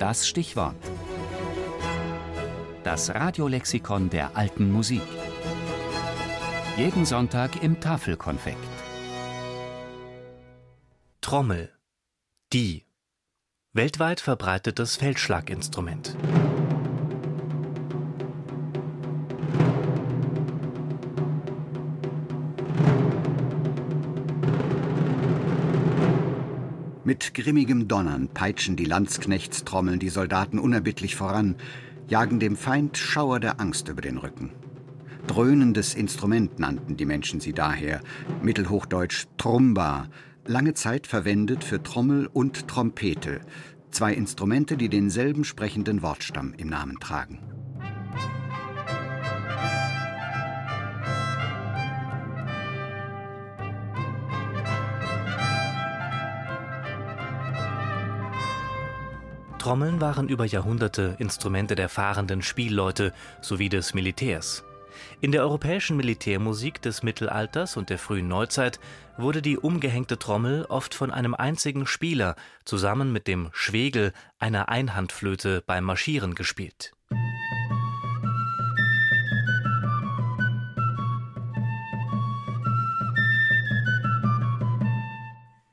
das Stichwort. Das Radiolexikon der alten Musik. Jeden Sonntag im Tafelkonfekt. Trommel. Die. Weltweit verbreitetes Feldschlaginstrument. Mit grimmigem Donnern peitschen die Landsknechtstrommeln die Soldaten unerbittlich voran, jagen dem Feind Schauer der Angst über den Rücken. Dröhnendes Instrument nannten die Menschen sie daher, mittelhochdeutsch Trumba, lange Zeit verwendet für Trommel und Trompete, zwei Instrumente, die denselben sprechenden Wortstamm im Namen tragen. Trommeln waren über Jahrhunderte Instrumente der fahrenden Spielleute sowie des Militärs. In der europäischen Militärmusik des Mittelalters und der frühen Neuzeit wurde die umgehängte Trommel oft von einem einzigen Spieler zusammen mit dem Schwegel einer Einhandflöte beim Marschieren gespielt.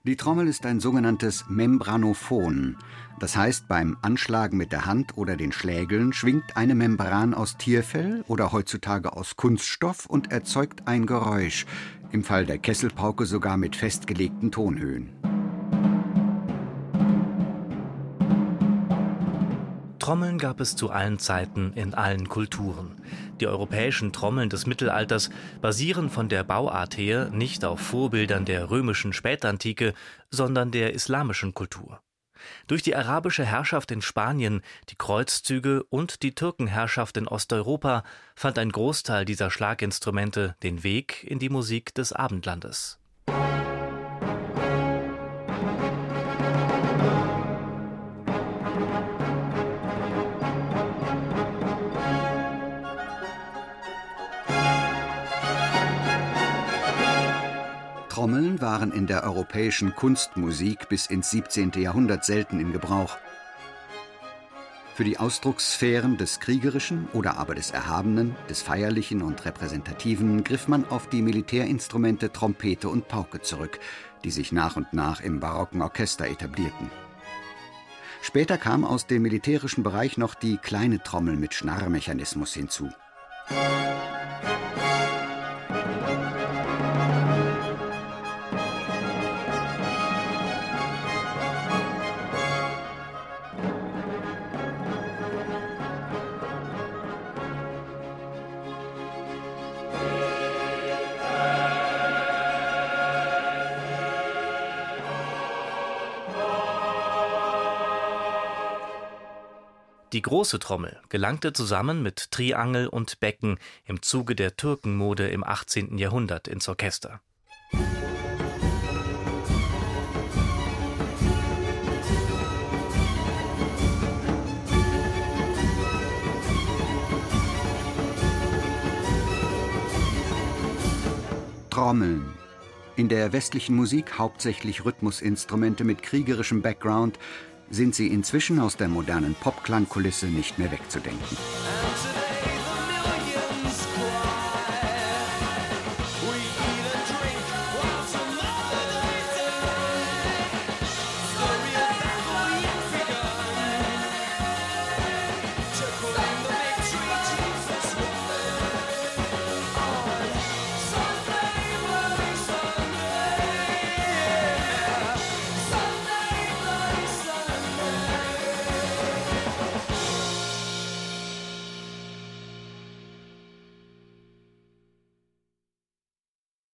Die Trommel ist ein sogenanntes Membranophon. Das heißt, beim Anschlagen mit der Hand oder den Schlägeln schwingt eine Membran aus Tierfell oder heutzutage aus Kunststoff und erzeugt ein Geräusch, im Fall der Kesselpauke sogar mit festgelegten Tonhöhen. Trommeln gab es zu allen Zeiten in allen Kulturen. Die europäischen Trommeln des Mittelalters basieren von der Bauart her nicht auf Vorbildern der römischen Spätantike, sondern der islamischen Kultur. Durch die arabische Herrschaft in Spanien, die Kreuzzüge und die Türkenherrschaft in Osteuropa fand ein Großteil dieser Schlaginstrumente den Weg in die Musik des Abendlandes. Trommeln waren in der europäischen Kunstmusik bis ins 17. Jahrhundert selten im Gebrauch. Für die Ausdruckssphären des Kriegerischen oder aber des Erhabenen, des Feierlichen und Repräsentativen griff man auf die Militärinstrumente Trompete und Pauke zurück, die sich nach und nach im barocken Orchester etablierten. Später kam aus dem militärischen Bereich noch die kleine Trommel mit Schnarrmechanismus hinzu. Die große Trommel gelangte zusammen mit Triangel und Becken im Zuge der Türkenmode im 18. Jahrhundert ins Orchester. Trommeln. In der westlichen Musik hauptsächlich Rhythmusinstrumente mit kriegerischem Background, sind sie inzwischen aus der modernen Popklangkulisse nicht mehr wegzudenken.